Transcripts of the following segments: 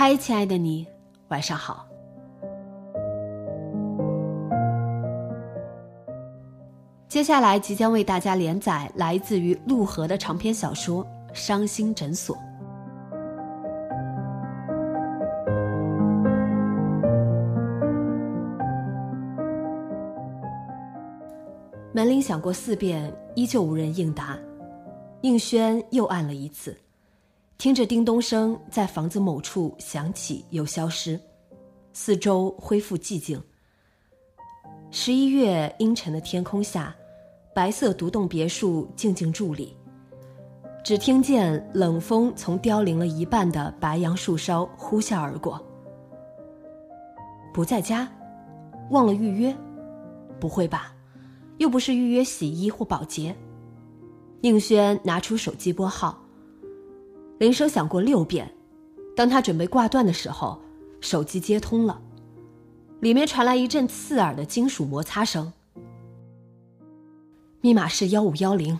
嗨，亲爱的你，晚上好。接下来即将为大家连载来自于陆河的长篇小说《伤心诊所》。门铃响过四遍，依旧无人应答。应轩又按了一次。听着叮咚声在房子某处响起又消失，四周恢复寂静。十一月阴沉的天空下，白色独栋别墅静静伫立，只听见冷风从凋零了一半的白杨树梢呼啸而过。不在家，忘了预约？不会吧，又不是预约洗衣或保洁。宁轩拿出手机拨号。铃声响过六遍，当他准备挂断的时候，手机接通了，里面传来一阵刺耳的金属摩擦声。密码是幺五幺零。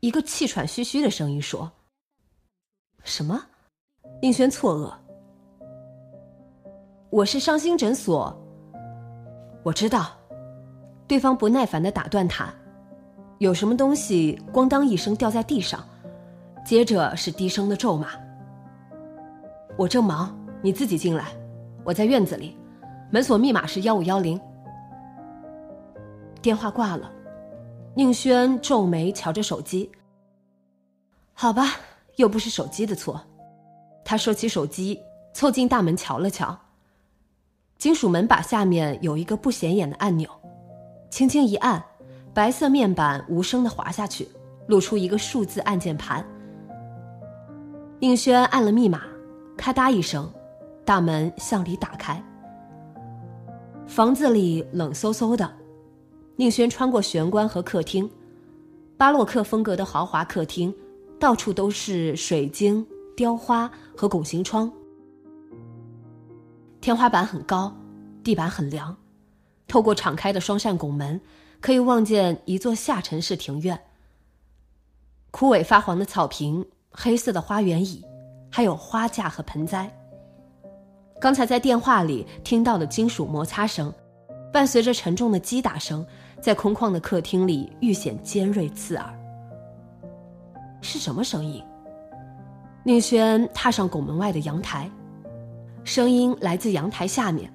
一个气喘吁吁的声音说：“什么？”宁轩错愕。我是伤心诊所。我知道。对方不耐烦的打断他：“有什么东西咣当一声掉在地上。”接着是低声的咒骂。我正忙，你自己进来。我在院子里，门锁密码是幺五幺零。电话挂了，宁轩皱眉瞧着手机。好吧，又不是手机的错。他收起手机，凑近大门瞧了瞧。金属门把下面有一个不显眼的按钮，轻轻一按，白色面板无声的滑下去，露出一个数字按键盘。宁轩按了密码，咔嗒一声，大门向里打开。房子里冷飕飕的。宁轩穿过玄关和客厅，巴洛克风格的豪华客厅，到处都是水晶、雕花和拱形窗。天花板很高，地板很凉。透过敞开的双扇拱门，可以望见一座下沉式庭院。枯萎发黄的草坪。黑色的花园椅，还有花架和盆栽。刚才在电话里听到的金属摩擦声，伴随着沉重的击打声，在空旷的客厅里愈显尖锐刺耳。是什么声音？宁轩踏上拱门外的阳台，声音来自阳台下面，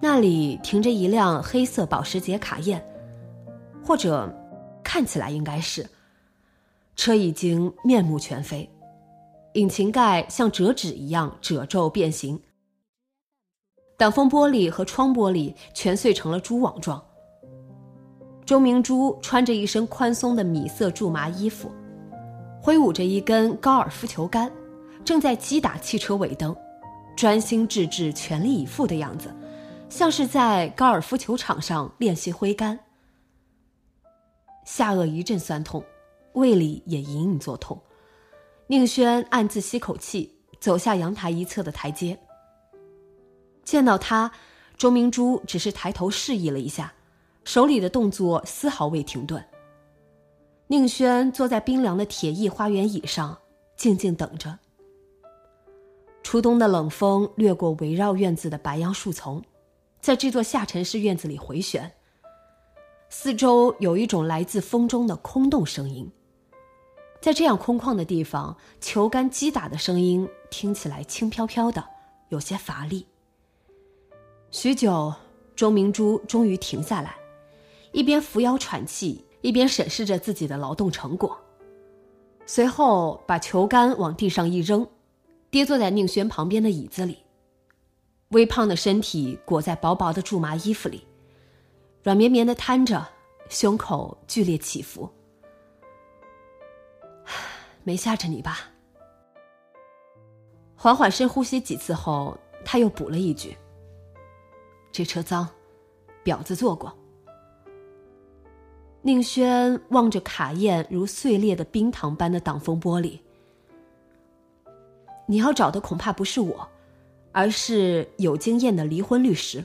那里停着一辆黑色保时捷卡宴，或者看起来应该是。车已经面目全非，引擎盖像折纸一样褶皱变形，挡风玻璃和窗玻璃全碎成了蛛网状。周明珠穿着一身宽松的米色苎麻衣服，挥舞着一根高尔夫球杆，正在击打汽车尾灯，专心致志、全力以赴的样子，像是在高尔夫球场上练习挥杆。下颚一阵酸痛。胃里也隐隐作痛，宁轩暗自吸口气，走下阳台一侧的台阶。见到他，周明珠只是抬头示意了一下，手里的动作丝毫未停顿。宁轩坐在冰凉的铁艺花园椅上，静静等着。初冬的冷风掠过围绕院子的白杨树丛，在这座下沉式院子里回旋。四周有一种来自风中的空洞声音。在这样空旷的地方，球杆击打的声音听起来轻飘飘的，有些乏力。许久，钟明珠终于停下来，一边扶腰喘气，一边审视着自己的劳动成果。随后，把球杆往地上一扔，跌坐在宁轩旁边的椅子里，微胖的身体裹在薄薄的苎麻衣服里，软绵绵的瘫着，胸口剧烈起伏。没吓着你吧？缓缓深呼吸几次后，他又补了一句：“这车脏，婊子坐过。”宁轩望着卡宴如碎裂的冰糖般的挡风玻璃，你要找的恐怕不是我，而是有经验的离婚律师。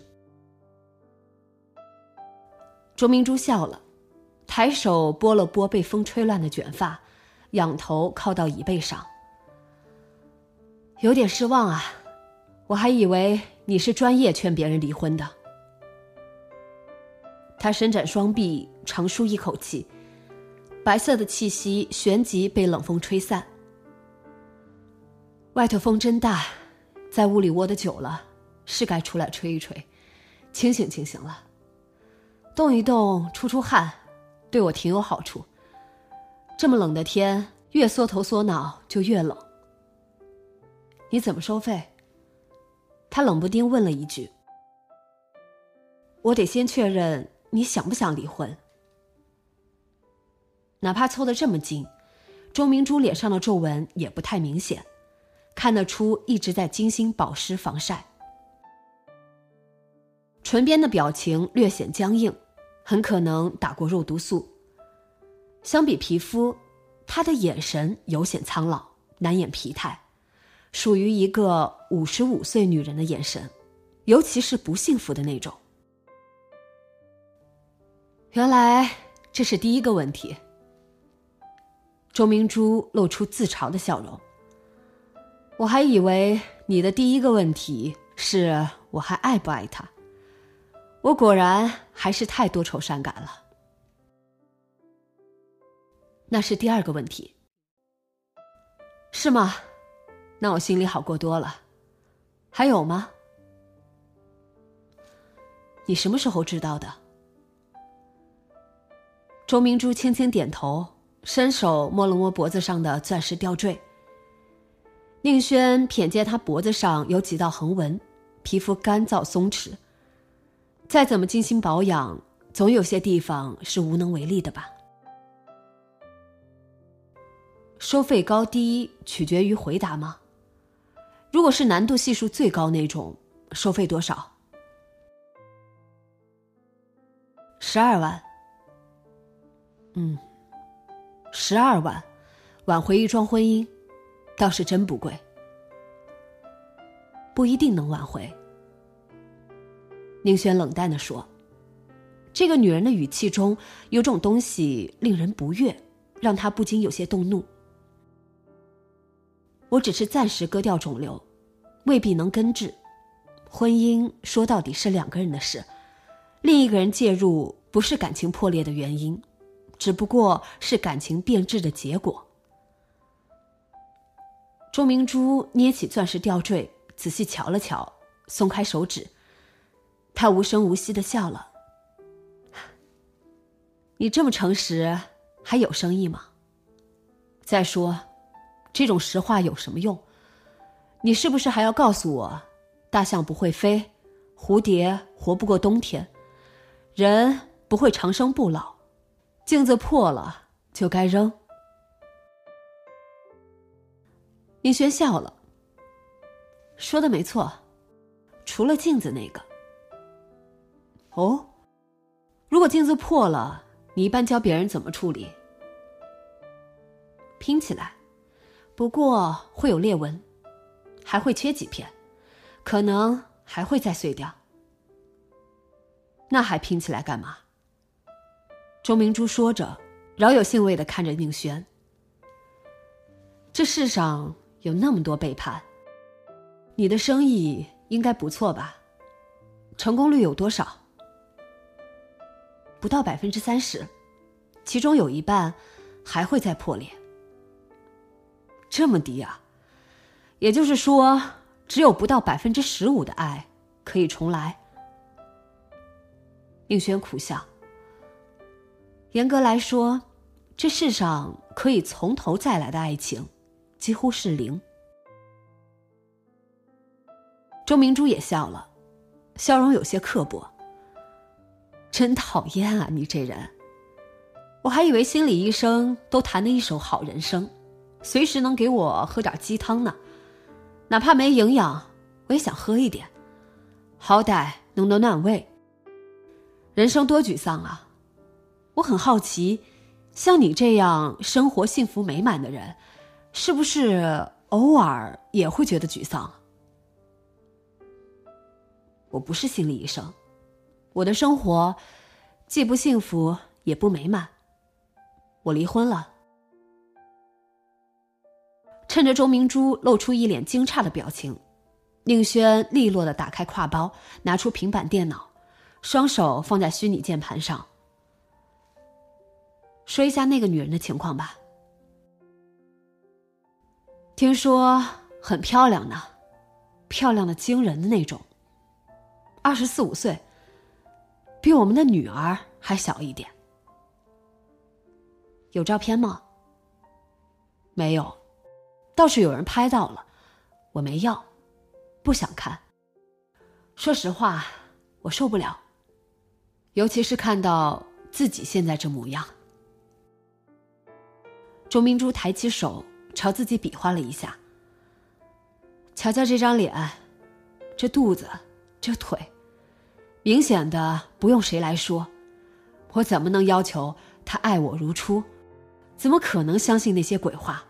卓明珠笑了，抬手拨了拨被风吹乱的卷发。仰头靠到椅背上，有点失望啊！我还以为你是专业劝别人离婚的。他伸展双臂，长舒一口气，白色的气息旋即被冷风吹散。外头风真大，在屋里窝的久了，是该出来吹一吹，清醒清醒了。动一动，出出汗，对我挺有好处。这么冷的天，越缩头缩脑就越冷。你怎么收费？他冷不丁问了一句。我得先确认你想不想离婚。哪怕凑得这么近，周明珠脸上的皱纹也不太明显，看得出一直在精心保湿防晒。唇边的表情略显僵硬，很可能打过肉毒素。相比皮肤，他的眼神有显苍老，难掩疲态，属于一个五十五岁女人的眼神，尤其是不幸福的那种。原来这是第一个问题。周明珠露出自嘲的笑容。我还以为你的第一个问题是我还爱不爱他。我果然还是太多愁善感了。那是第二个问题，是吗？那我心里好过多了。还有吗？你什么时候知道的？周明珠轻轻点头，伸手摸了摸脖子上的钻石吊坠。宁轩瞥见他脖子上有几道横纹，皮肤干燥松弛。再怎么精心保养，总有些地方是无能为力的吧。收费高低取决于回答吗？如果是难度系数最高那种，收费多少？十二万。嗯，十二万，挽回一桩婚姻，倒是真不贵。不一定能挽回。宁轩冷淡的说：“这个女人的语气中有种东西令人不悦，让他不禁有些动怒。”我只是暂时割掉肿瘤，未必能根治。婚姻说到底是两个人的事，另一个人介入不是感情破裂的原因，只不过是感情变质的结果。周明珠捏起钻石吊坠，仔细瞧了瞧，松开手指。他无声无息的笑了。你这么诚实，还有生意吗？再说。这种实话有什么用？你是不是还要告诉我，大象不会飞，蝴蝶活不过冬天，人不会长生不老，镜子破了就该扔？宁轩笑了，说的没错，除了镜子那个。哦，如果镜子破了，你一般教别人怎么处理？拼起来。不过会有裂纹，还会缺几片，可能还会再碎掉。那还拼起来干嘛？周明珠说着，饶有兴味的看着宁轩。这世上有那么多背叛，你的生意应该不错吧？成功率有多少？不到百分之三十，其中有一半还会再破裂。这么低啊！也就是说，只有不到百分之十五的爱可以重来。宁轩苦笑。严格来说，这世上可以从头再来的爱情，几乎是零。周明珠也笑了，笑容有些刻薄。真讨厌啊，你这人！我还以为心理医生都谈的一手好人生，随时能给我喝点鸡汤呢。哪怕没营养，我也想喝一点，好歹能暖暖胃。人生多沮丧啊！我很好奇，像你这样生活幸福美满的人，是不是偶尔也会觉得沮丧？我不是心理医生，我的生活既不幸福也不美满。我离婚了。趁着周明珠露出一脸惊诧的表情，宁轩利落的打开挎包，拿出平板电脑，双手放在虚拟键盘上。说一下那个女人的情况吧。听说很漂亮呢，漂亮的惊人的那种。二十四五岁，比我们的女儿还小一点。有照片吗？没有，倒是有人拍到了，我没要，不想看。说实话，我受不了，尤其是看到自己现在这模样。周明珠抬起手朝自己比划了一下，瞧瞧这张脸，这肚子。这腿，明显的不用谁来说，我怎么能要求他爱我如初？怎么可能相信那些鬼话？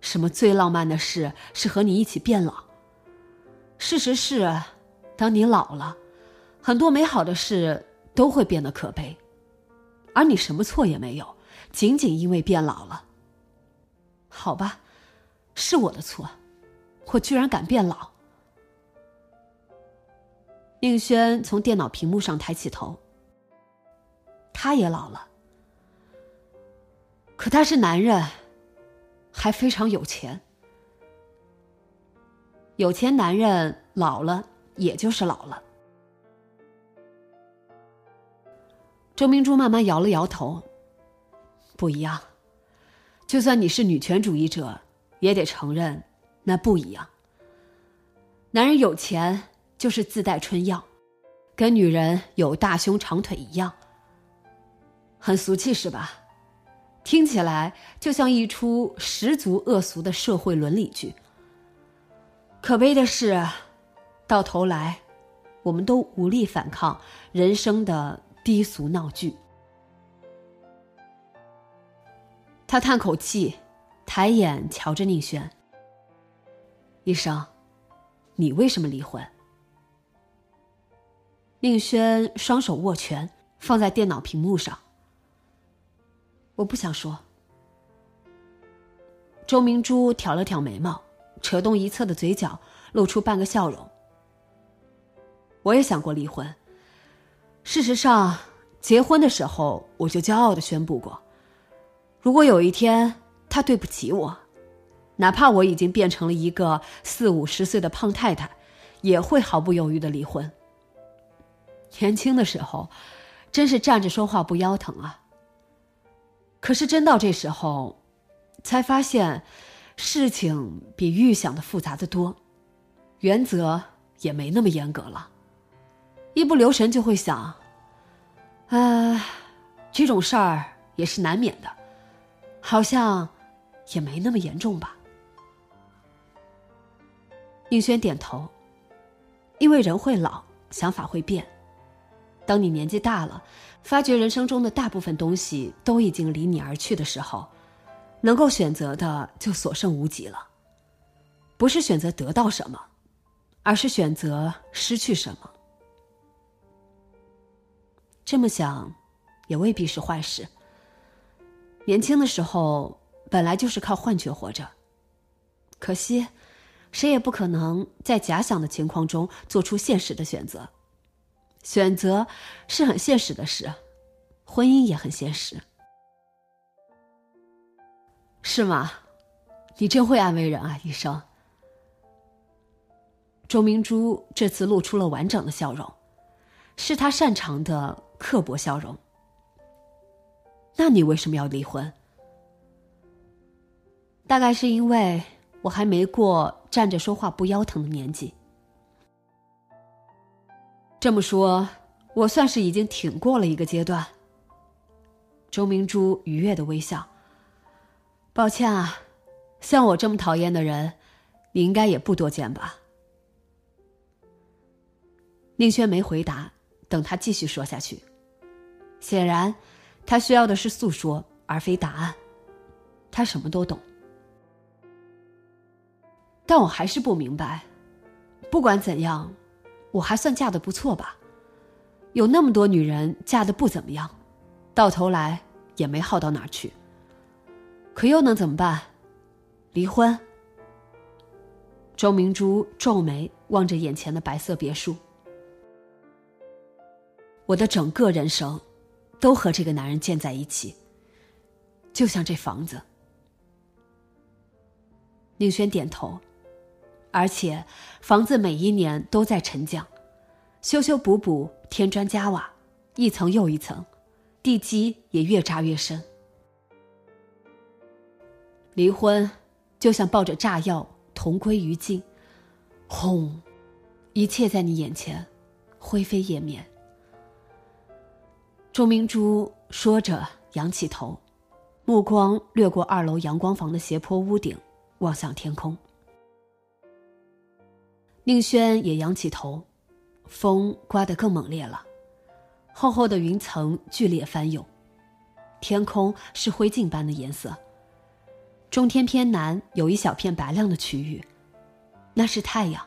什么最浪漫的事是和你一起变老？事实是，当你老了，很多美好的事都会变得可悲，而你什么错也没有，仅仅因为变老了。好吧，是我的错，我居然敢变老。宁轩从电脑屏幕上抬起头。他也老了，可他是男人，还非常有钱。有钱男人老了，也就是老了。周明珠慢慢摇了摇头，不一样。就算你是女权主义者，也得承认，那不一样。男人有钱。就是自带春药，跟女人有大胸长腿一样，很俗气是吧？听起来就像一出十足恶俗的社会伦理剧。可悲的是，到头来，我们都无力反抗人生的低俗闹剧。他叹口气，抬眼瞧着宁轩：“医生，你为什么离婚？”宁轩双手握拳，放在电脑屏幕上。我不想说。周明珠挑了挑眉毛，扯动一侧的嘴角，露出半个笑容。我也想过离婚。事实上，结婚的时候我就骄傲的宣布过，如果有一天他对不起我，哪怕我已经变成了一个四五十岁的胖太太，也会毫不犹豫的离婚。年轻的时候，真是站着说话不腰疼啊。可是真到这时候，才发现事情比预想的复杂的多，原则也没那么严格了。一不留神就会想，啊，这种事儿也是难免的，好像也没那么严重吧。宁轩点头，因为人会老，想法会变。当你年纪大了，发觉人生中的大部分东西都已经离你而去的时候，能够选择的就所剩无几了。不是选择得到什么，而是选择失去什么。这么想，也未必是坏事。年轻的时候本来就是靠幻觉活着，可惜，谁也不可能在假想的情况中做出现实的选择。选择是很现实的事，婚姻也很现实，是吗？你真会安慰人啊，医生。周明珠这次露出了完整的笑容，是他擅长的刻薄笑容。那你为什么要离婚？大概是因为我还没过站着说话不腰疼的年纪。这么说，我算是已经挺过了一个阶段。周明珠愉悦的微笑。抱歉啊，像我这么讨厌的人，你应该也不多见吧？宁轩没回答，等他继续说下去。显然，他需要的是诉说，而非答案。他什么都懂，但我还是不明白。不管怎样，我还算嫁的不错吧？有那么多女人嫁的不怎么样，到头来也没好到哪儿去。可又能怎么办？离婚？周明珠皱眉望着眼前的白色别墅。我的整个人生，都和这个男人建在一起。就像这房子。宁轩点头，而且房子每一年都在沉降，修修补补，添砖加瓦，一层又一层，地基也越扎越深。离婚，就像抱着炸药同归于尽，轰，一切在你眼前灰飞烟灭。周明珠说着，仰起头，目光掠过二楼阳光房的斜坡屋顶，望向天空。宁轩也仰起头，风刮得更猛烈了，厚厚的云层剧烈翻涌，天空是灰烬般的颜色。中天偏南有一小片白亮的区域，那是太阳。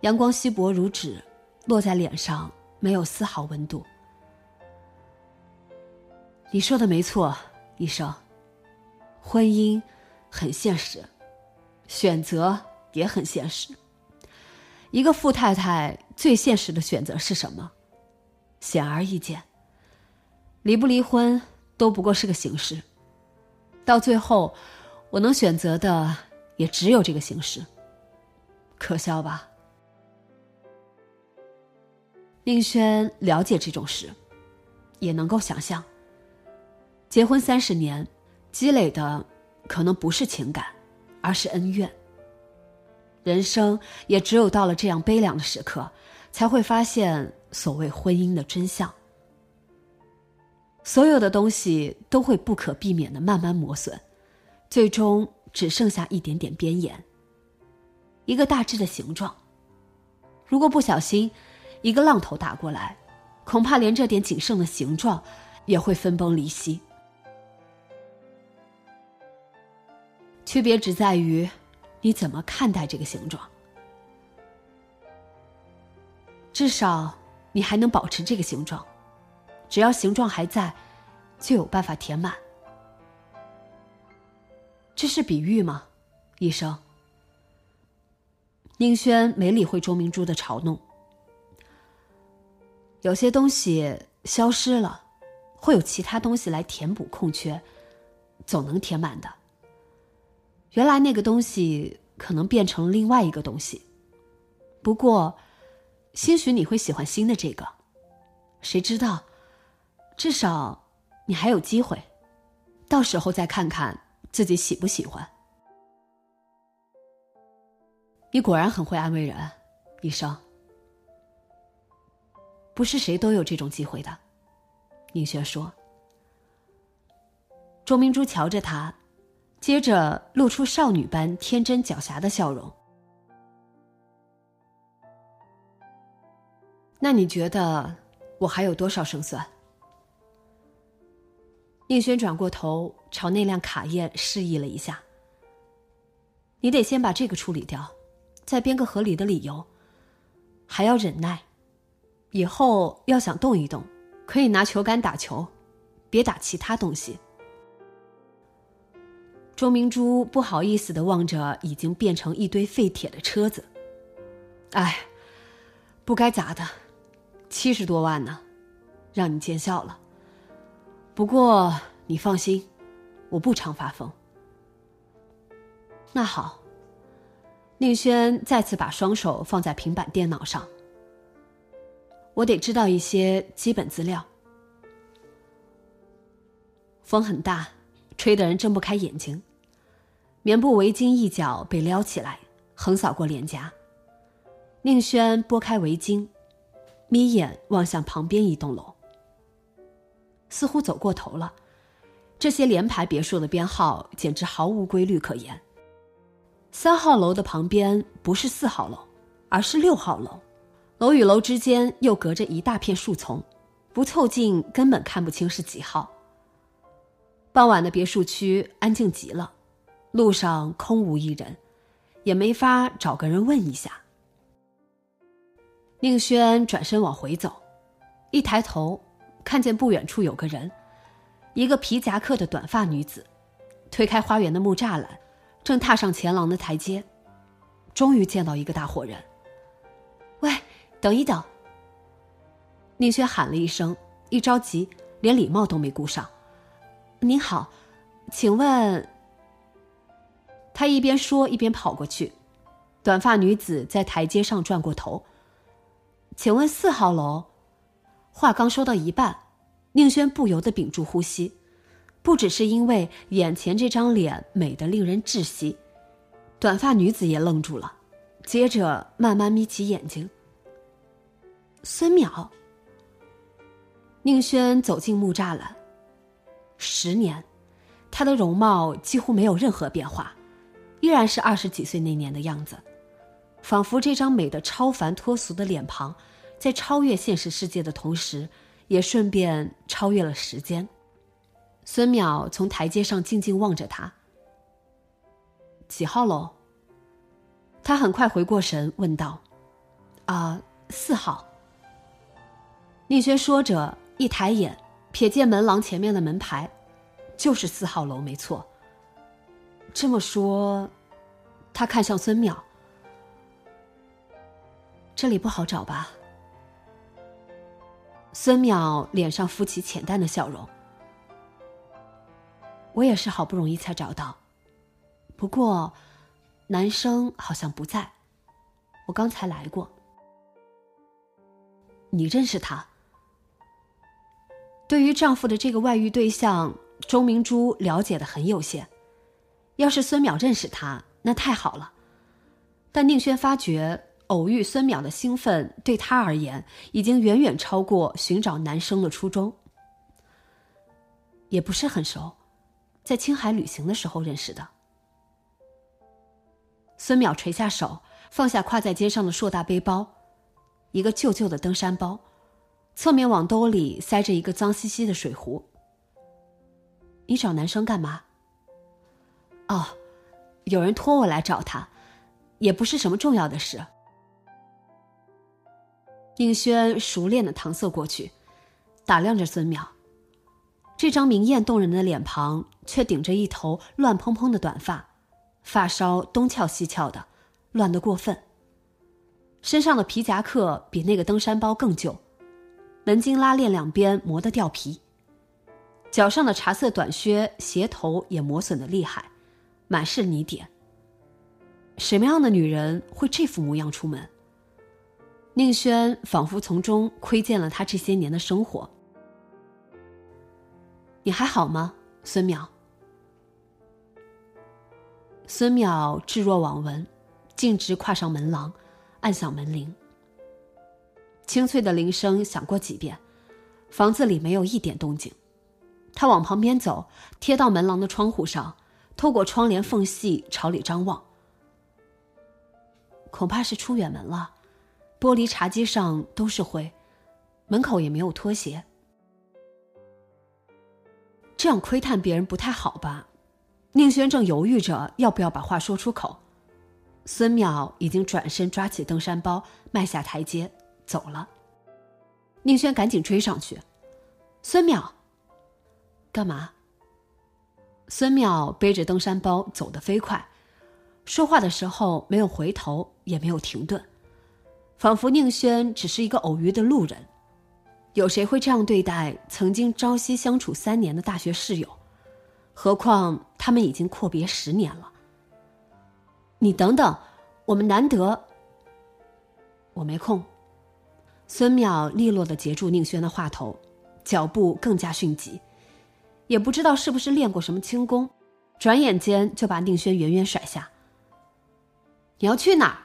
阳光稀薄如纸，落在脸上没有丝毫温度。你说的没错，医生。婚姻很现实，选择也很现实。一个富太太最现实的选择是什么？显而易见，离不离婚都不过是个形式。到最后，我能选择的也只有这个形式。可笑吧？宁轩了解这种事，也能够想象。结婚三十年，积累的可能不是情感，而是恩怨。人生也只有到了这样悲凉的时刻，才会发现所谓婚姻的真相。所有的东西都会不可避免的慢慢磨损，最终只剩下一点点边沿，一个大致的形状。如果不小心，一个浪头打过来，恐怕连这点仅剩的形状也会分崩离析。区别只在于，你怎么看待这个形状。至少，你还能保持这个形状。只要形状还在，就有办法填满。这是比喻吗，医生？宁轩没理会周明珠的嘲弄。有些东西消失了，会有其他东西来填补空缺，总能填满的。原来那个东西可能变成另外一个东西，不过，兴许你会喜欢新的这个，谁知道？至少，你还有机会，到时候再看看自己喜不喜欢。你果然很会安慰人，医生。不是谁都有这种机会的，宁轩说。周明珠瞧着他，接着露出少女般天真狡黠的笑容。那你觉得我还有多少胜算？宁轩转过头，朝那辆卡宴示意了一下。你得先把这个处理掉，再编个合理的理由，还要忍耐。以后要想动一动，可以拿球杆打球，别打其他东西。周明珠不好意思的望着已经变成一堆废铁的车子，哎，不该砸的，七十多万呢，让你见笑了。不过你放心，我不常发疯。那好。宁轩再次把双手放在平板电脑上。我得知道一些基本资料。风很大，吹得人睁不开眼睛。棉布围巾一角被撩起来，横扫过脸颊。宁轩拨开围巾，眯眼望向旁边一栋楼，似乎走过头了。这些联排别墅的编号简直毫无规律可言。三号楼的旁边不是四号楼，而是六号楼。楼与楼之间又隔着一大片树丛，不凑近根本看不清是几号。傍晚的别墅区安静极了，路上空无一人，也没法找个人问一下。宁轩转身往回走，一抬头，看见不远处有个人，一个皮夹克的短发女子，推开花园的木栅栏，正踏上前廊的台阶。终于见到一个大活人。喂，等一等！宁轩喊了一声，一着急，连礼貌都没顾上。您好，请问？他一边说一边跑过去，短发女子在台阶上转过头。请问四号楼？话刚说到一半，宁轩不由得屏住呼吸，不只是因为眼前这张脸美得令人窒息，短发女子也愣住了，接着慢慢眯起眼睛。孙淼。宁轩走进木栅栏。十年，她的容貌几乎没有任何变化，依然是二十几岁那年的样子，仿佛这张美的超凡脱俗的脸庞，在超越现实世界的同时，也顺便超越了时间。孙淼从台阶上静静望着他。几号楼？他很快回过神，问道：“啊，四号。”宁轩说着，一抬眼。瞥见门廊前面的门牌，就是四号楼，没错。这么说，他看向孙淼，这里不好找吧？孙淼脸上浮起浅淡的笑容。我也是好不容易才找到，不过，男生好像不在，我刚才来过。你认识他？对于丈夫的这个外遇对象，周明珠了解的很有限。要是孙淼认识他，那太好了。但宁轩发觉，偶遇孙淼的兴奋对他而言，已经远远超过寻找男生的初衷。也不是很熟，在青海旅行的时候认识的。孙淼垂下手，放下挎在肩上的硕大背包，一个旧旧的登山包。侧面往兜里塞着一个脏兮兮的水壶。你找男生干嘛？哦，有人托我来找他，也不是什么重要的事。宁轩熟练的搪塞过去，打量着孙淼，这张明艳动人的脸庞，却顶着一头乱蓬蓬的短发，发梢东翘西翘的，乱得过分。身上的皮夹克比那个登山包更旧。门襟拉链两边磨得掉皮，脚上的茶色短靴鞋头也磨损的厉害，满是泥点。什么样的女人会这副模样出门？宁轩仿佛从中窥见了她这些年的生活。你还好吗，孙淼？孙淼置若罔闻，径直跨上门廊，按响门铃。清脆的铃声响过几遍，房子里没有一点动静。他往旁边走，贴到门廊的窗户上，透过窗帘缝隙朝里张望。恐怕是出远门了，玻璃茶几上都是灰，门口也没有拖鞋。这样窥探别人不太好吧？宁轩正犹豫着要不要把话说出口，孙淼已经转身抓起登山包，迈下台阶。走了，宁轩赶紧追上去。孙淼，干嘛？孙淼背着登山包走得飞快，说话的时候没有回头，也没有停顿，仿佛宁轩只是一个偶遇的路人。有谁会这样对待曾经朝夕相处三年的大学室友？何况他们已经阔别十年了。你等等，我们难得。我没空。孙淼利落的截住宁轩的话头，脚步更加迅疾，也不知道是不是练过什么轻功，转眼间就把宁轩远远甩下。你要去哪儿？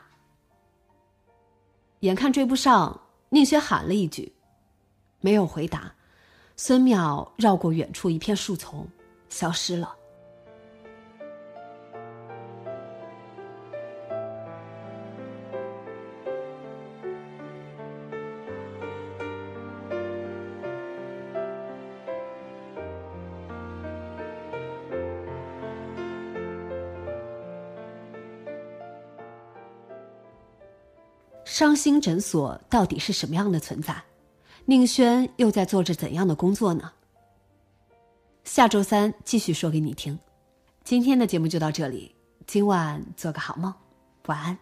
眼看追不上，宁轩喊了一句，没有回答。孙淼绕过远处一片树丛，消失了。伤心诊所到底是什么样的存在？宁轩又在做着怎样的工作呢？下周三继续说给你听。今天的节目就到这里，今晚做个好梦，晚安。